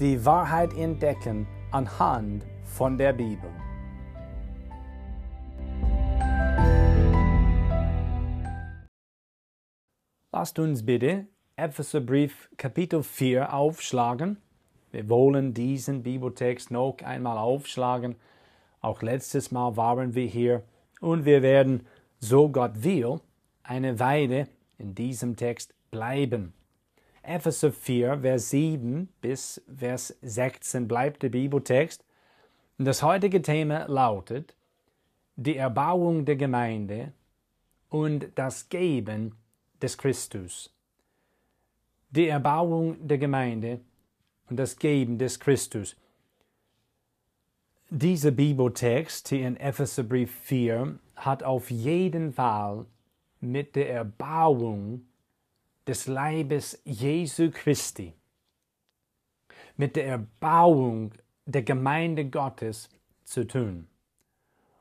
die Wahrheit entdecken anhand von der Bibel. Lasst uns bitte Epheserbrief Kapitel 4 aufschlagen. Wir wollen diesen Bibeltext noch einmal aufschlagen. Auch letztes Mal waren wir hier und wir werden, so Gott will, eine Weile in diesem Text bleiben. Epheser 4, Vers 7 bis Vers 16 bleibt der Bibeltext. Das heutige Thema lautet die Erbauung der Gemeinde und das Geben des Christus. Die Erbauung der Gemeinde und das Geben des Christus. Dieser Bibeltext hier in Epheserbrief 4 hat auf jeden Fall mit der Erbauung des Leibes Jesu Christi, mit der Erbauung der Gemeinde Gottes zu tun.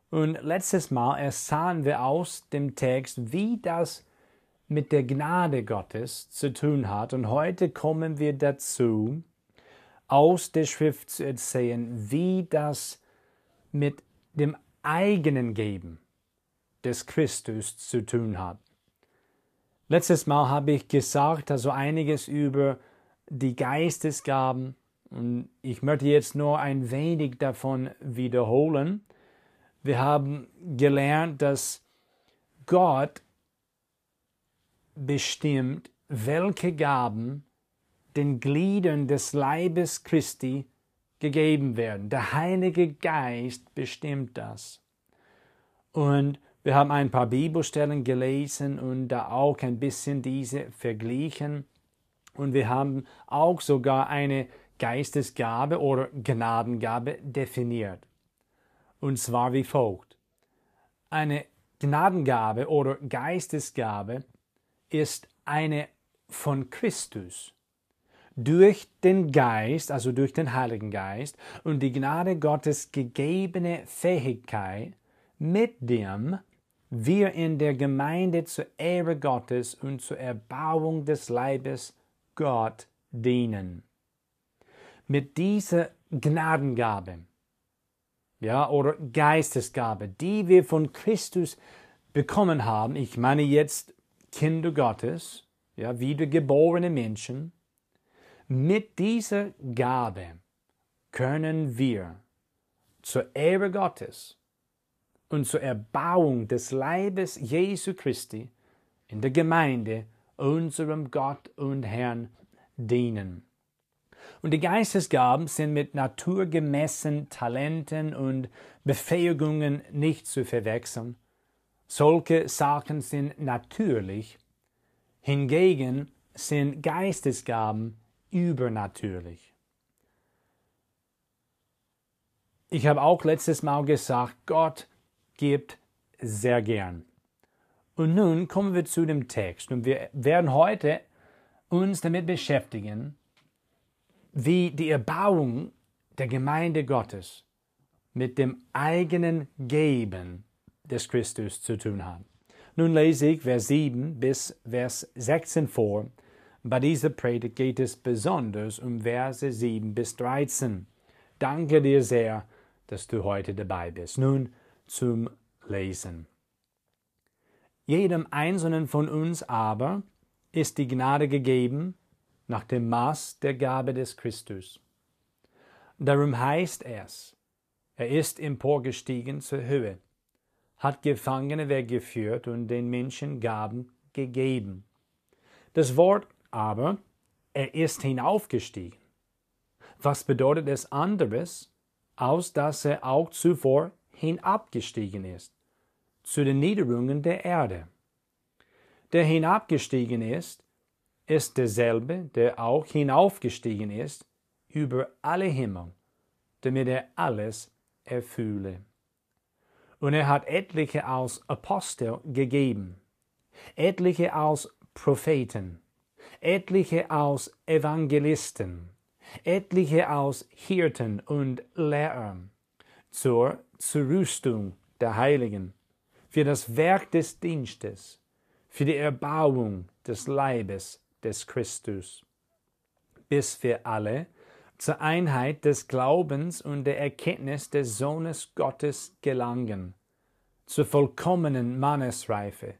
Und letztes Mal ersahen wir aus dem Text, wie das mit der Gnade Gottes zu tun hat. Und heute kommen wir dazu, aus der Schrift zu erzählen, wie das mit dem eigenen Geben des Christus zu tun hat. Letztes Mal habe ich gesagt, also einiges über die Geistesgaben und ich möchte jetzt nur ein wenig davon wiederholen. Wir haben gelernt, dass Gott bestimmt, welche Gaben den Gliedern des Leibes Christi gegeben werden. Der Heilige Geist bestimmt das. Und wir haben ein paar Bibelstellen gelesen und da auch ein bisschen diese verglichen. Und wir haben auch sogar eine Geistesgabe oder Gnadengabe definiert. Und zwar wie folgt. Eine Gnadengabe oder Geistesgabe ist eine von Christus durch den Geist, also durch den Heiligen Geist und die Gnade Gottes gegebene Fähigkeit, mit dem wir in der Gemeinde zur Ehre Gottes und zur Erbauung des Leibes Gott dienen. Mit dieser Gnadengabe, ja, oder Geistesgabe, die wir von Christus bekommen haben, ich meine jetzt Kinder Gottes, ja, wiedergeborene Menschen, mit dieser Gabe können wir zur Ehre Gottes und zur Erbauung des Leibes Jesu Christi in der Gemeinde unserem Gott und Herrn dienen. Und die Geistesgaben sind mit naturgemäßen Talenten und Befähigungen nicht zu verwechseln. Solche Sachen sind natürlich, hingegen sind Geistesgaben übernatürlich. Ich habe auch letztes Mal gesagt, Gott gibt sehr gern. Und nun kommen wir zu dem Text und wir werden heute uns damit beschäftigen, wie die Erbauung der Gemeinde Gottes mit dem eigenen Geben des Christus zu tun hat. Nun lese ich Vers 7 bis Vers 16 vor. Bei dieser Predigt geht es besonders um Verse 7 bis 13. Danke dir sehr, dass du heute dabei bist. Nun zum Lesen. Jedem Einzelnen von uns aber ist die Gnade gegeben nach dem Maß der Gabe des Christus. Darum heißt es, er ist emporgestiegen zur Höhe, hat Gefangene weggeführt und den Menschen Gaben gegeben. Das Wort aber, er ist hinaufgestiegen. Was bedeutet es anderes, aus dass er auch zuvor hinabgestiegen ist, zu den Niederungen der Erde. Der hinabgestiegen ist, ist derselbe, der auch hinaufgestiegen ist, über alle Himmel, damit er alles erfülle. Und er hat etliche als Apostel gegeben, etliche als Propheten, etliche als Evangelisten, etliche als Hirten und Lehrer, zur Zurüstung der Heiligen, für das Werk des Dienstes, für die Erbauung des Leibes des Christus, bis wir alle zur Einheit des Glaubens und der Erkenntnis des Sohnes Gottes gelangen, zur vollkommenen Mannesreife,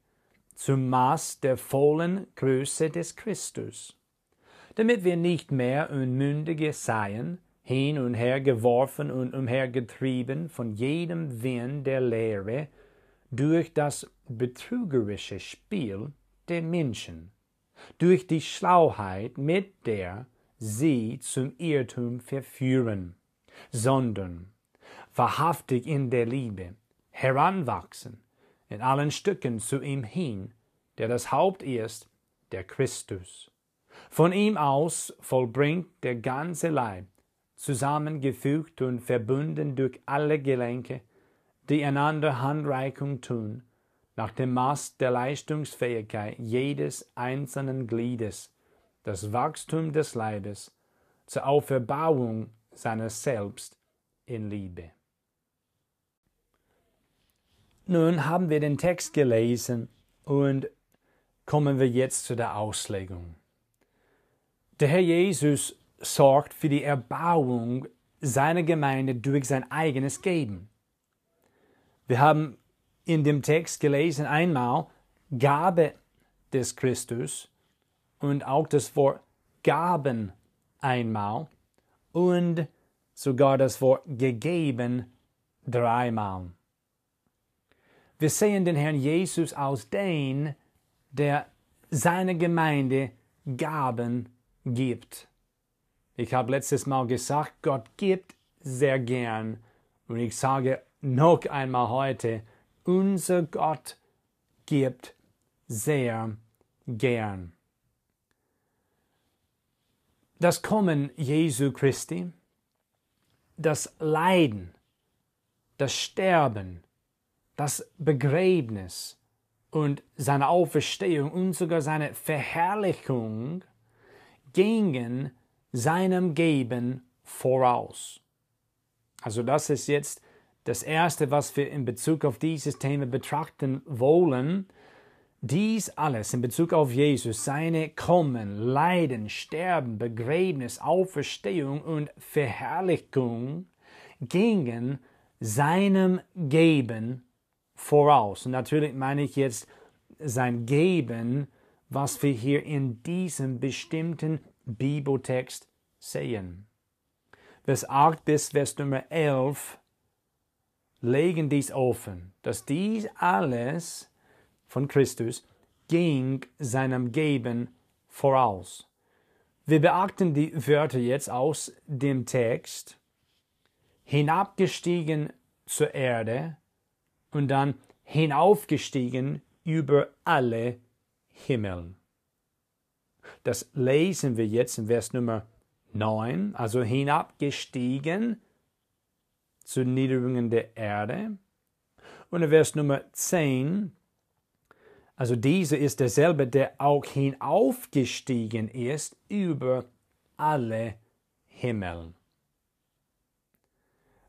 zum Maß der vollen Größe des Christus, damit wir nicht mehr Unmündige seien, hin und her geworfen und umhergetrieben von jedem Wind der Lehre durch das betrügerische Spiel der Menschen, durch die Schlauheit, mit der sie zum Irrtum verführen, sondern wahrhaftig in der Liebe heranwachsen, in allen Stücken zu ihm hin, der das Haupt ist, der Christus. Von ihm aus vollbringt der ganze Leib, zusammengefügt und verbunden durch alle Gelenke, die einander Handreichung tun, nach dem Maß der Leistungsfähigkeit jedes einzelnen Gliedes, das Wachstum des Leibes zur Auferbauung seines Selbst in Liebe. Nun haben wir den Text gelesen und kommen wir jetzt zu der Auslegung. Der Herr Jesus sorgt für die Erbauung seiner Gemeinde durch sein eigenes Geben. Wir haben in dem Text gelesen einmal Gabe des Christus und auch das Wort Gaben einmal und sogar das Wort gegeben dreimal. Wir sehen den Herrn Jesus als den, der seiner Gemeinde Gaben gibt. Ich habe letztes Mal gesagt, Gott gibt sehr gern. Und ich sage noch einmal heute, unser Gott gibt sehr gern das Kommen Jesu Christi, das Leiden, das Sterben, das Begräbnis und seine Auferstehung und sogar seine Verherrlichung gingen seinem Geben voraus. Also das ist jetzt das Erste, was wir in Bezug auf dieses Thema betrachten wollen. Dies alles in Bezug auf Jesus, seine Kommen, Leiden, Sterben, Begräbnis, Auferstehung und Verherrlichung gingen seinem Geben voraus. Und natürlich meine ich jetzt sein Geben, was wir hier in diesem bestimmten Bibeltext sehen. Vers 8 bis Vers Nummer 11 legen dies offen, dass dies alles von Christus ging seinem Geben voraus. Wir beachten die Wörter jetzt aus dem Text, hinabgestiegen zur Erde und dann hinaufgestiegen über alle Himmel. Das lesen wir jetzt in Vers Nummer 9, also hinabgestiegen zu Niederungen der Erde. Und in Vers Nummer 10 also dieser ist derselbe, der auch hinaufgestiegen ist über alle Himmel.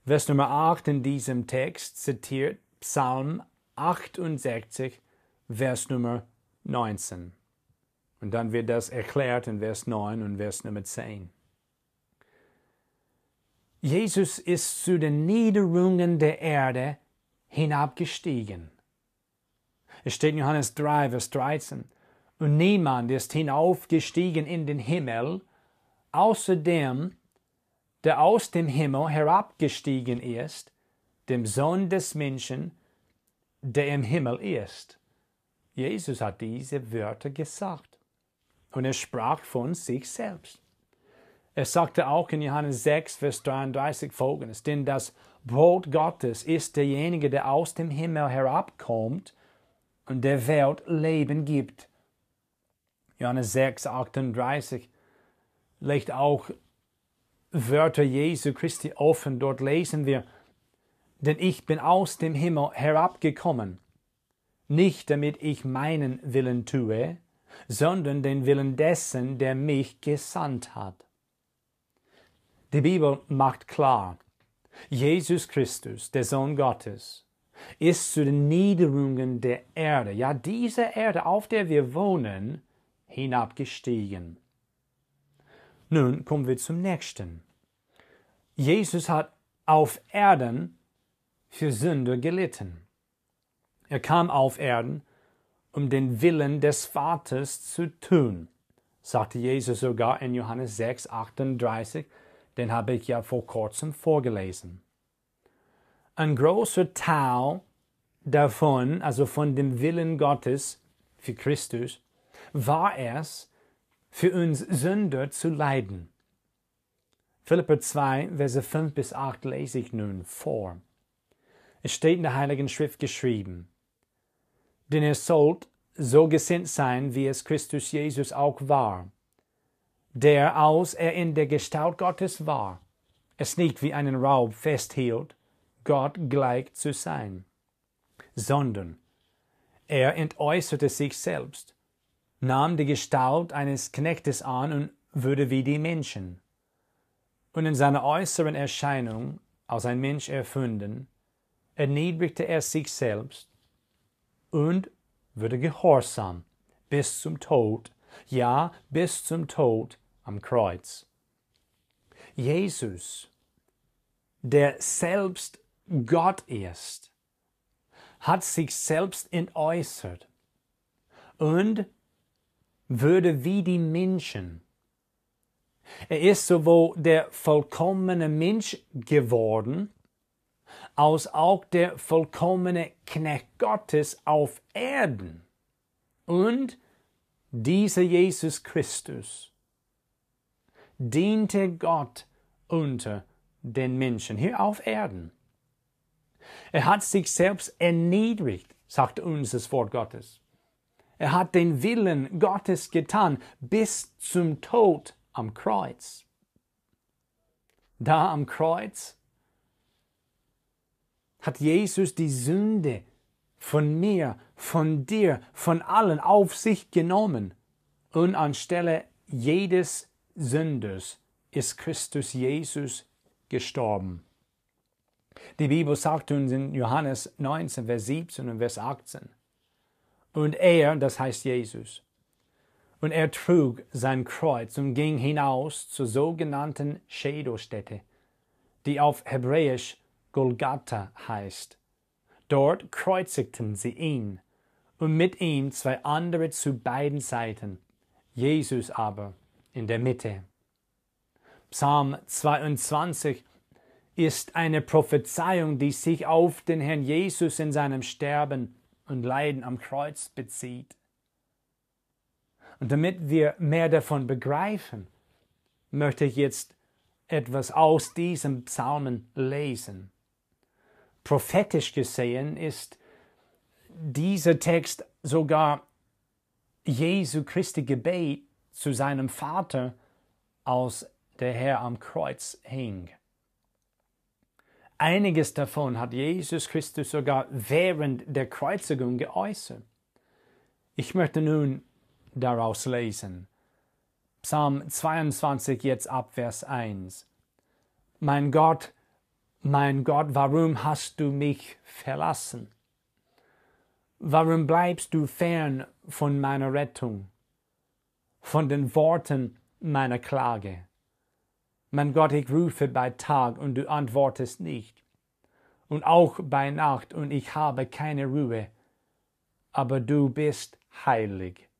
Vers Nummer 8 in diesem Text zitiert Psalm 68, Vers Nummer 19. Und dann wird das erklärt in Vers 9 und Vers Nummer 10. Jesus ist zu den Niederungen der Erde hinabgestiegen. Es steht in Johannes 3, Vers 13. Und niemand ist hinaufgestiegen in den Himmel, außer dem, der aus dem Himmel herabgestiegen ist, dem Sohn des Menschen, der im Himmel ist. Jesus hat diese Wörter gesagt. Und er sprach von sich selbst. Er sagte auch in Johannes 6, Vers 33 folgendes, denn das Brot Gottes ist derjenige, der aus dem Himmel herabkommt und der Welt Leben gibt. Johannes 6, 38 legt auch Wörter Jesu Christi offen. Dort lesen wir, denn ich bin aus dem Himmel herabgekommen, nicht damit ich meinen Willen tue, sondern den Willen dessen, der mich gesandt hat. Die Bibel macht klar, Jesus Christus, der Sohn Gottes, ist zu den Niederungen der Erde, ja diese Erde, auf der wir wohnen, hinabgestiegen. Nun kommen wir zum nächsten. Jesus hat auf Erden für Sünder gelitten. Er kam auf Erden, um den Willen des Vaters zu tun, sagte Jesus sogar in Johannes 6, 38, den habe ich ja vor kurzem vorgelesen. Ein großer Teil davon, also von dem Willen Gottes für Christus, war es, für uns Sünder zu leiden. Philipper 2, Verse 5 bis 8 lese ich nun vor. Es steht in der Heiligen Schrift geschrieben, denn ihr sollt so gesinnt sein, wie es Christus Jesus auch war, der, als er in der Gestalt Gottes war, es nicht wie einen Raub festhielt, Gott gleich zu sein, sondern er entäußerte sich selbst, nahm die Gestalt eines Knechtes an und wurde wie die Menschen. Und in seiner äußeren Erscheinung, als ein Mensch erfunden, erniedrigte er sich selbst und wurde gehorsam bis zum Tod, ja, bis zum Tod am Kreuz. Jesus, der selbst Gott ist, hat sich selbst entäußert und würde wie die Menschen. Er ist sowohl der vollkommene Mensch geworden, als auch der vollkommene Knecht Gottes auf Erden. Und dieser Jesus Christus diente Gott unter den Menschen hier auf Erden. Er hat sich selbst erniedrigt, sagt uns das Wort Gottes. Er hat den Willen Gottes getan bis zum Tod am Kreuz. Da am Kreuz hat Jesus die Sünde von mir, von dir, von allen auf sich genommen und anstelle jedes Sünders ist Christus Jesus gestorben. Die Bibel sagt uns in Johannes 19, Vers 17 und Vers 18, und er, das heißt Jesus, und er trug sein Kreuz und ging hinaus zur sogenannten Schädelstätte, die auf Hebräisch Golgatha heißt. Dort kreuzigten sie ihn und mit ihm zwei andere zu beiden Seiten, Jesus aber in der Mitte. Psalm 22 ist eine Prophezeiung, die sich auf den Herrn Jesus in seinem Sterben und Leiden am Kreuz bezieht. Und damit wir mehr davon begreifen, möchte ich jetzt etwas aus diesem Psalmen lesen. Prophetisch gesehen ist dieser Text sogar Jesu Christi Gebet zu seinem Vater, als der Herr am Kreuz hing. Einiges davon hat Jesus Christus sogar während der Kreuzigung geäußert. Ich möchte nun daraus lesen. Psalm 22 jetzt ab Vers 1. Mein Gott, mein Gott, warum hast du mich verlassen? Warum bleibst du fern von meiner Rettung, von den Worten meiner Klage? Mein Gott, ich rufe bei Tag und du antwortest nicht. Und auch bei Nacht und ich habe keine Ruhe. Aber du bist heilig,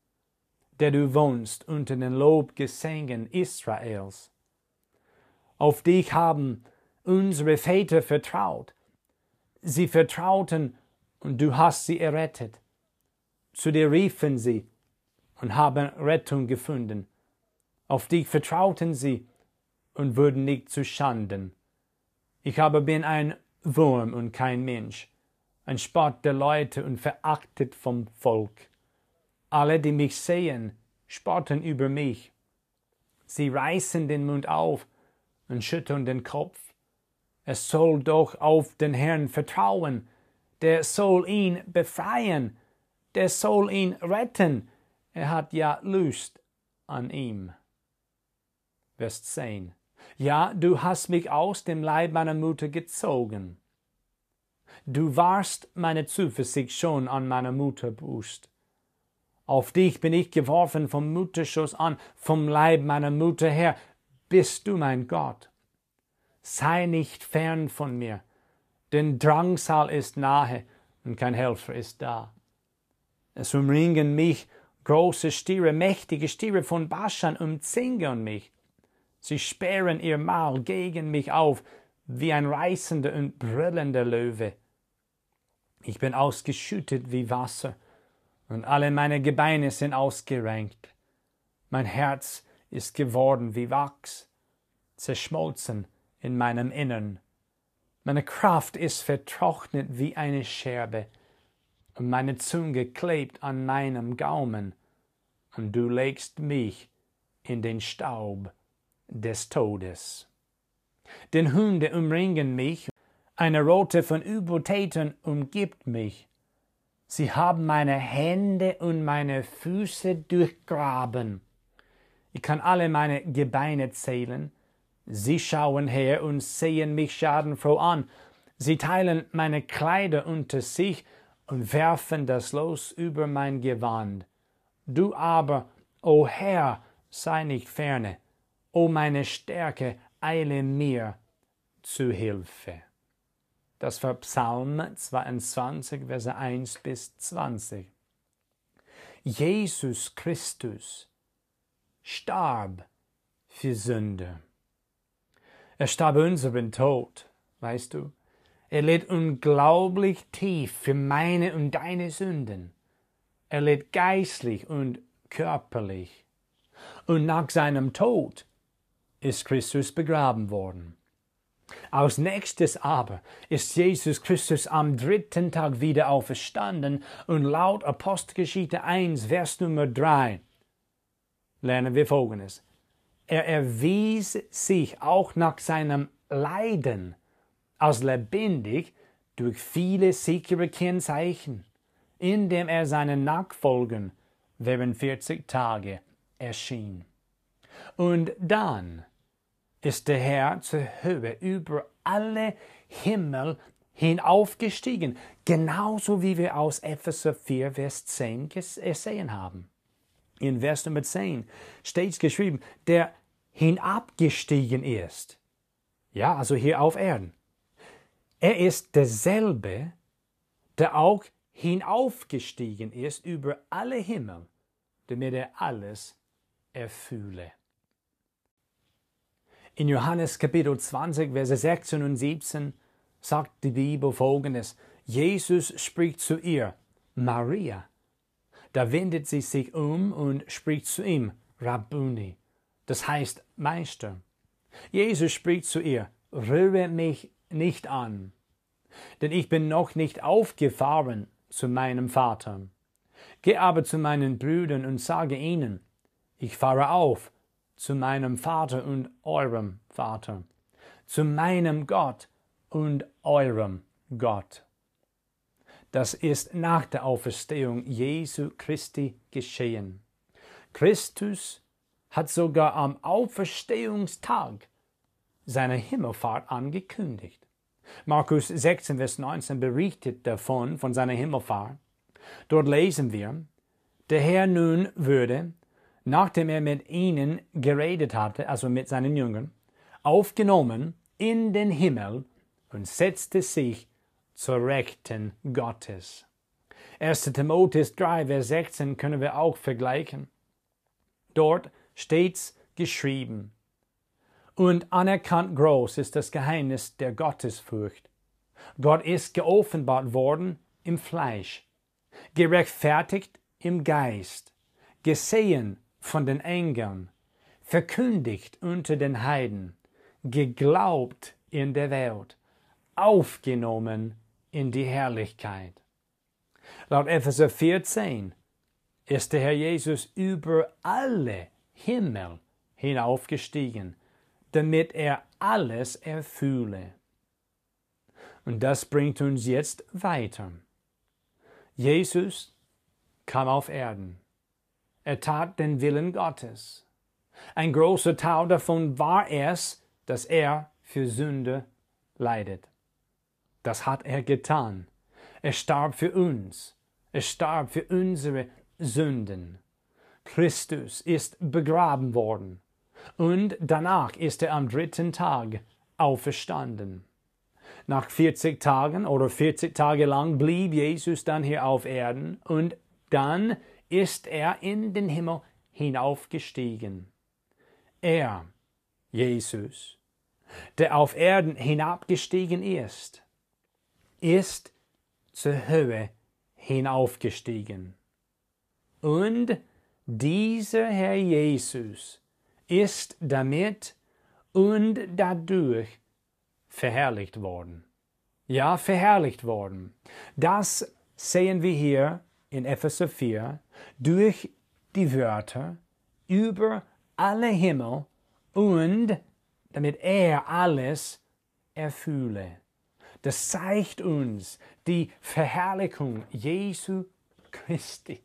der du wohnst unter den Lobgesängen Israels. Auf dich haben unsere Väter vertraut. Sie vertrauten und du hast sie errettet. Zu dir riefen sie und haben Rettung gefunden. Auf dich vertrauten sie und wurden nicht zu Schanden. Ich aber bin ein Wurm und kein Mensch, ein Spott der Leute und verachtet vom Volk. Alle, die mich sehen, spotten über mich. Sie reißen den Mund auf und schütteln den Kopf. Es soll doch auf den Herrn vertrauen, der soll ihn befreien, der soll ihn retten, er hat ja Lust an ihm. Vers 10. Ja, du hast mich aus dem Leib meiner Mutter gezogen. Du warst meine Zuversicht schon an meiner Mutterbrust. Auf dich bin ich geworfen vom Mutterschoß an, vom Leib meiner Mutter her, bist du mein Gott. Sei nicht fern von mir, denn Drangsal ist nahe und kein Helfer ist da. Es umringen mich große Stiere, mächtige Stiere von Baschan umzingeln mich. Sie sperren ihr Maul gegen mich auf, wie ein reißender und brüllender Löwe. Ich bin ausgeschüttet wie Wasser, und alle meine Gebeine sind ausgerenkt. Mein Herz ist geworden wie Wachs, zerschmolzen in meinem Innern. Meine Kraft ist vertrocknet wie eine Scherbe, und meine Zunge klebt an meinem Gaumen, und du legst mich in den Staub des Todes. Denn Hunde umringen mich, eine Rote von Übeltätern umgibt mich. Sie haben meine Hände und meine Füße durchgraben. Ich kann alle meine Gebeine zählen. Sie schauen her und sehen mich schadenfroh an. Sie teilen meine Kleider unter sich und werfen das Los über mein Gewand. Du aber, o Herr, sei nicht ferne. O meine Stärke, eile mir zu Hilfe. Das war Psalm 22, Verse 1 bis 20. Jesus Christus starb für Sünde. Er starb unseren Tod, weißt du. Er litt unglaublich tief für meine und deine Sünden. Er litt geistlich und körperlich. Und nach seinem Tod ist Christus begraben worden. Aus nächstes aber ist Jesus Christus am dritten Tag wieder auferstanden und laut Apostelgeschichte 1, Vers Nummer 3 lernen wir Folgendes. Er erwies sich auch nach seinem Leiden als lebendig durch viele sichere Kennzeichen, indem er seinen Nachfolgern während 40 Tage erschien. Und dann ist der Herr zur Höhe über alle Himmel hinaufgestiegen, genauso wie wir aus Epheser 4, Vers 10 gesehen haben. In Vers Nummer 10 steht geschrieben, der hinabgestiegen ist. Ja, also hier auf Erden. Er ist derselbe, der auch hinaufgestiegen ist über alle Himmel, damit er alles erfülle. In Johannes Kapitel 20, Verse 16 und 17 sagt die Bibel folgendes. Jesus spricht zu ihr, Maria. Da wendet sie sich um und spricht zu ihm, Rabbuni. Das heißt Meister. Jesus spricht zu ihr, rühre mich nicht an, denn ich bin noch nicht aufgefahren zu meinem Vater. Geh aber zu meinen Brüdern und sage ihnen, ich fahre auf zu meinem Vater und eurem Vater, zu meinem Gott und eurem Gott. Das ist nach der Auferstehung Jesu Christi geschehen. Christus hat sogar am Auferstehungstag seine Himmelfahrt angekündigt. Markus 16, Vers 19 berichtet davon, von seiner Himmelfahrt. Dort lesen wir, der Herr nun würde nachdem er mit ihnen geredet hatte, also mit seinen Jüngern, aufgenommen in den Himmel und setzte sich zur Rechten Gottes. 1. Timotheus 3, Vers 16 können wir auch vergleichen. Dort steht's geschrieben. Und anerkannt groß ist das Geheimnis der Gottesfurcht. Gott ist geoffenbart worden im Fleisch, gerechtfertigt im Geist, gesehen von den Engeln, verkündigt unter den Heiden, geglaubt in der Welt, aufgenommen in die Herrlichkeit. Laut Epheser 14 ist der Herr Jesus über alle Himmel hinaufgestiegen, damit er alles erfülle. Und das bringt uns jetzt weiter. Jesus kam auf Erden. Er tat den Willen Gottes. Ein großer Teil davon war es, dass er für Sünde leidet. Das hat er getan. Er starb für uns. Er starb für unsere Sünden. Christus ist begraben worden und danach ist er am dritten Tag auferstanden. Nach 40 Tagen oder 40 Tage lang blieb Jesus dann hier auf Erden und dann ist er in den Himmel hinaufgestiegen. Er, Jesus, der auf Erden hinabgestiegen ist, ist zur Höhe hinaufgestiegen. Und dieser Herr Jesus ist damit und dadurch verherrlicht worden. Ja, verherrlicht worden. Das sehen wir hier in Epheser 4 durch die Wörter über alle Himmel und damit er alles erfülle. Das zeigt uns die Verherrlichung Jesu Christi.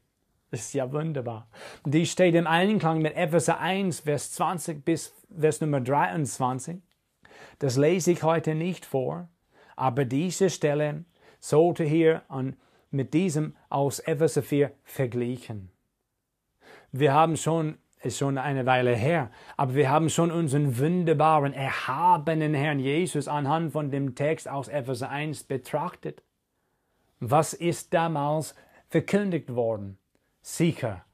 Das ist ja wunderbar. Die steht im Einklang mit Epheser 1, Vers 20 bis Vers Nummer 23. Das lese ich heute nicht vor, aber diese Stelle sollte hier an, mit diesem aus Epheser 4 verglichen. Wir haben schon, ist schon eine Weile her, aber wir haben schon unseren wunderbaren, erhabenen Herrn Jesus anhand von dem Text aus Epheser 1 betrachtet. Was ist damals verkündigt worden? Sicher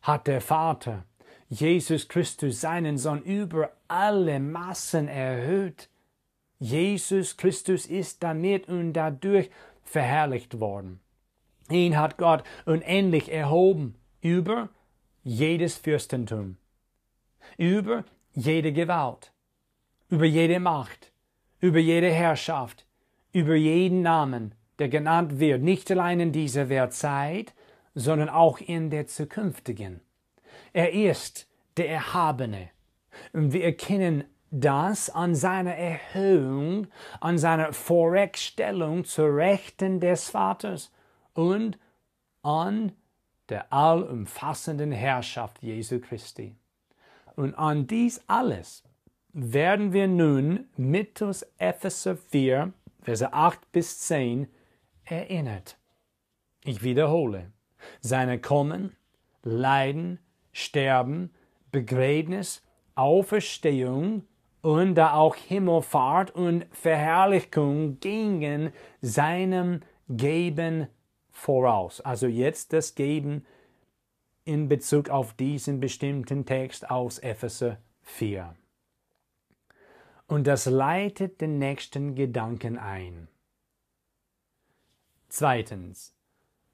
hat der Vater Jesus Christus seinen Sohn über alle Massen erhöht. Jesus Christus ist damit und dadurch verherrlicht worden. Ihn hat Gott unendlich erhoben über jedes Fürstentum, über jede Gewalt, über jede Macht, über jede Herrschaft, über jeden Namen, der genannt wird, nicht allein in dieser Weltzeit, sondern auch in der zukünftigen. Er ist der Erhabene. Und wir erkennen das an seiner Erhöhung, an seiner Vorwegstellung zur Rechten des Vaters und an der allumfassenden Herrschaft Jesu Christi. Und an dies alles werden wir nun mittels Epheser 4, Verse 8 bis 10 erinnert. Ich wiederhole seine Kommen, Leiden, Sterben, Begräbnis, Auferstehung und da auch Himmelfahrt und Verherrlichung gingen seinem Geben voraus. Also jetzt das Geben in Bezug auf diesen bestimmten Text aus Epheser 4. Und das leitet den nächsten Gedanken ein. Zweitens,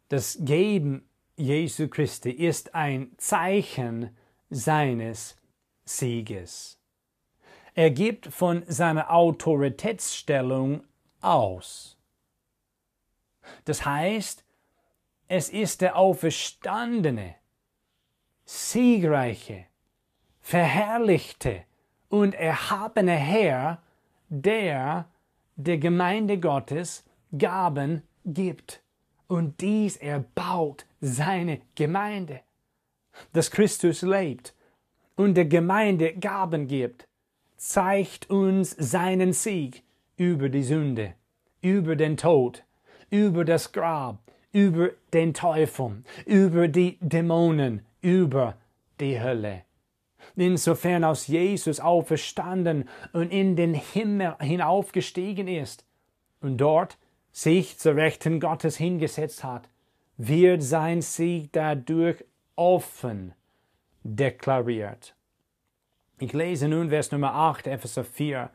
das Geben Jesu Christi ist ein Zeichen seines Sieges. Er gibt von seiner Autoritätsstellung aus. Das heißt, es ist der auferstandene, siegreiche, verherrlichte und erhabene Herr, der der Gemeinde Gottes Gaben gibt und dies erbaut seine Gemeinde. Dass Christus lebt und der Gemeinde Gaben gibt, zeigt uns seinen Sieg über die Sünde, über den Tod, über das Grab, über den Teufel, über die Dämonen, über die Hölle. Insofern aus Jesus auferstanden und in den Himmel hinaufgestiegen ist und dort sich zur Rechten Gottes hingesetzt hat, wird sein Sieg dadurch offen deklariert. Ich lese nun Vers Nummer 8, Epheser 4.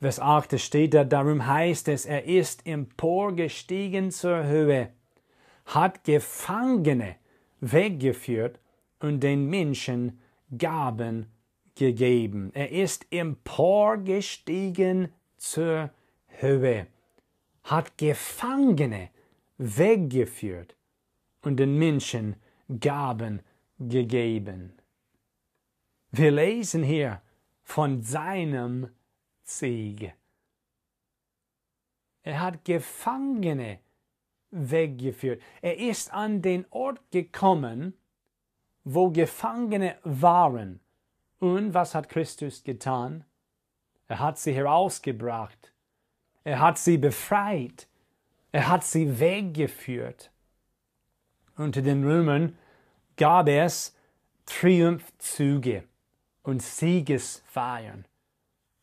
Vers 8 steht da, darum heißt es, er ist emporgestiegen zur Höhe, hat Gefangene weggeführt und den Menschen Gaben gegeben. Er ist emporgestiegen zur Höhe hat Gefangene weggeführt und den Menschen Gaben gegeben. Wir lesen hier von seinem Sieg. Er hat Gefangene weggeführt. Er ist an den Ort gekommen, wo Gefangene waren. Und was hat Christus getan? Er hat sie herausgebracht. Er hat sie befreit. Er hat sie weggeführt. Unter den Römern gab es Triumphzüge und Siegesfeiern.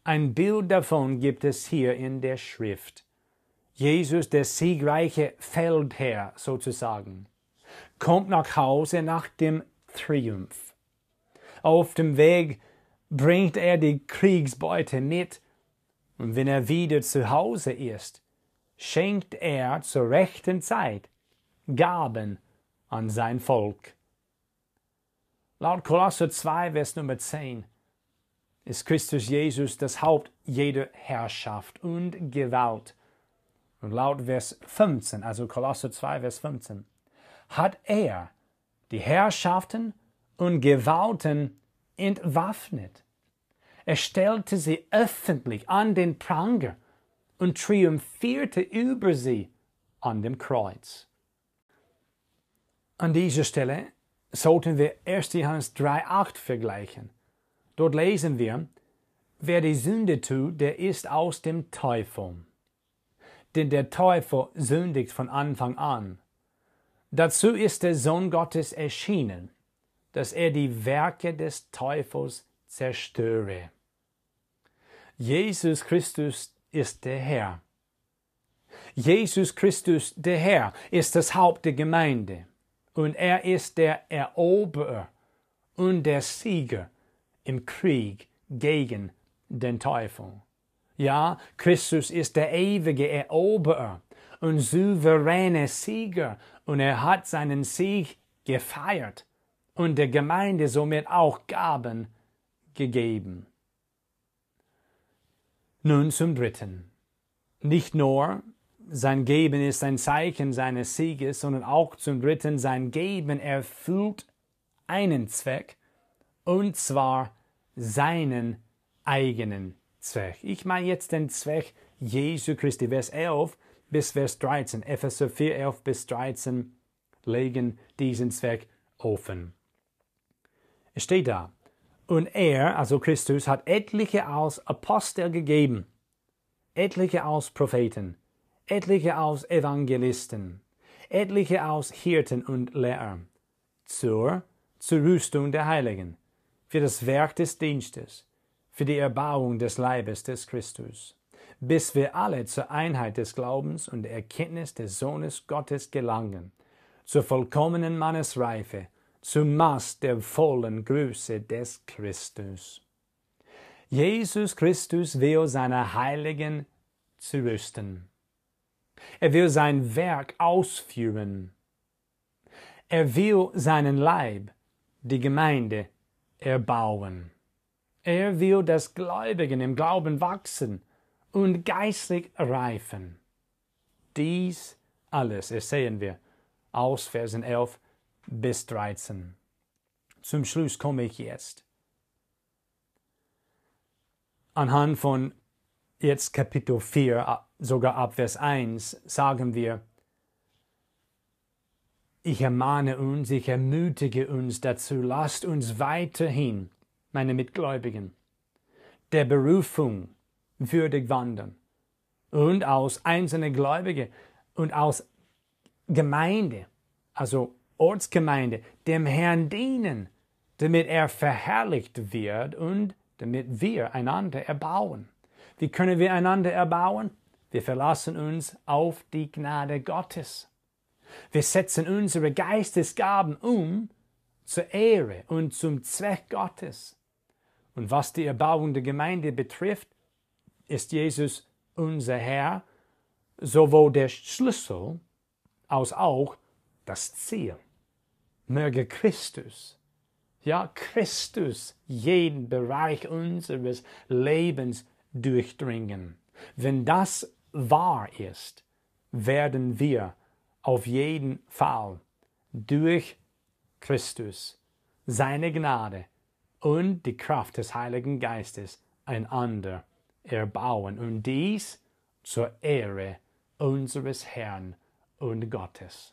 Ein Bild davon gibt es hier in der Schrift. Jesus, der siegreiche Feldherr sozusagen, kommt nach Hause nach dem Triumph. Auf dem Weg bringt er die Kriegsbeute mit und wenn er wieder zu Hause ist, schenkt er zur rechten Zeit Gaben an sein Volk. Laut Kolosser 2, Vers Nummer 10 ist Christus Jesus das Haupt jeder Herrschaft und Gewalt. Und laut Vers 15, also Kolosser 2, Vers 15, hat er die Herrschaften und Gewalten entwaffnet. Er stellte sie öffentlich an den Pranger und triumphierte über sie an dem Kreuz. An dieser Stelle sollten wir 1. Johannes 3,8 vergleichen. Dort lesen wir, wer die Sünde tut, der ist aus dem Teufel. Denn der Teufel sündigt von Anfang an. Dazu ist der Sohn Gottes erschienen, dass er die Werke des Teufels zerstöre. Jesus Christus ist der Herr. Jesus Christus, der Herr, ist das Haupt der Gemeinde und er ist der Eroberer und der Sieger im Krieg gegen den Teufel. Ja, Christus ist der ewige Eroberer und souveräne Sieger und er hat seinen Sieg gefeiert und der Gemeinde somit auch Gaben gegeben. Nun zum Dritten. Nicht nur sein Geben ist ein Zeichen seines Sieges, sondern auch zum Dritten sein Geben erfüllt einen Zweck, und zwar seinen eigenen Zweck. Ich meine jetzt den Zweck Jesu Christi. Vers 11 bis Vers 13. Epheser 4, 11 bis 13 legen diesen Zweck offen. Es steht da, und er, also Christus, hat etliche als Apostel gegeben, etliche als Propheten, etliche als Evangelisten, etliche als Hirten und Lehrer, zur, zur Rüstung der Heiligen, für das Werk des Dienstes, für die Erbauung des Leibes des Christus, bis wir alle zur Einheit des Glaubens und der Erkenntnis des Sohnes Gottes gelangen, zur vollkommenen Mannesreife, zum Maß der vollen Größe des Christus. Jesus Christus will seine Heiligen zurüsten. Er will sein Werk ausführen. Er will seinen Leib, die Gemeinde, erbauen. Er will, dass Gläubigen im Glauben wachsen und geistlich reifen. Dies alles ersehen wir aus Versen 11 bis 13. Zum Schluss komme ich jetzt. Anhand von jetzt Kapitel 4, sogar ab Vers 1, sagen wir, ich ermahne uns, ich ermutige uns dazu, lasst uns weiterhin, meine Mitgläubigen, der Berufung würdig wandern und aus einzelne Gläubige und aus Gemeinde, also Ortsgemeinde, dem Herrn dienen, damit er verherrlicht wird und damit wir einander erbauen. Wie können wir einander erbauen? Wir verlassen uns auf die Gnade Gottes. Wir setzen unsere Geistesgaben um zur Ehre und zum Zweck Gottes. Und was die Erbauung der Gemeinde betrifft, ist Jesus unser Herr sowohl der Schlüssel als auch das Ziel. Möge Christus, ja Christus, jeden Bereich unseres Lebens durchdringen. Wenn das wahr ist, werden wir auf jeden Fall durch Christus, seine Gnade und die Kraft des Heiligen Geistes einander erbauen und dies zur Ehre unseres Herrn und Gottes.